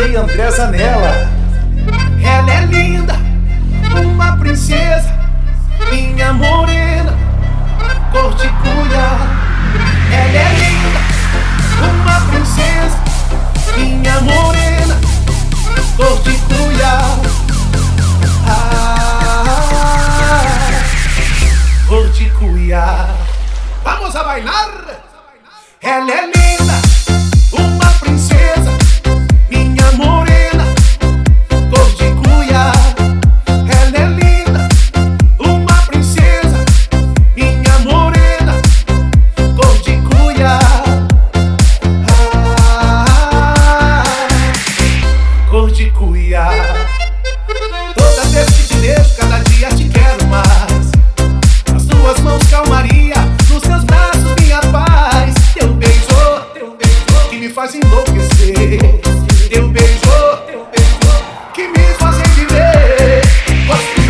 André Zanella. Ela é linda, uma princesa, minha morena, cor de cuia. Ela é linda, uma princesa, minha morena, cor de cuia. Ah, cor de cuia. Vamos a bailar. Ela é linda. Cor de cuia. Toda vez que te vejo, cada dia te quero mais. Nas tuas mãos, calmaria. Nos teus braços, minha paz. Teu beijo, teu beijo, que me faz enlouquecer. Teu beijo, teu beijo, que me faz viver. Gosto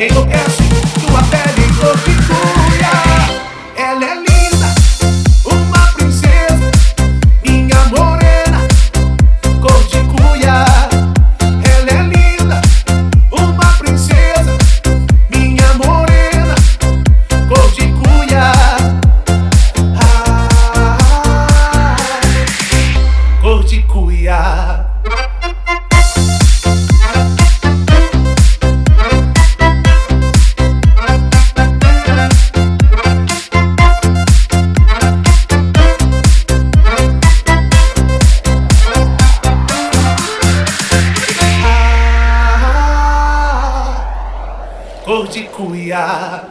Enlouquece tua pele, cor de cuia. Ela é linda, uma princesa. Minha morena cor de cuia. Ela é linda, uma princesa, minha morena, cor de cuia. Ah, cor de cuia. Cor de cuia.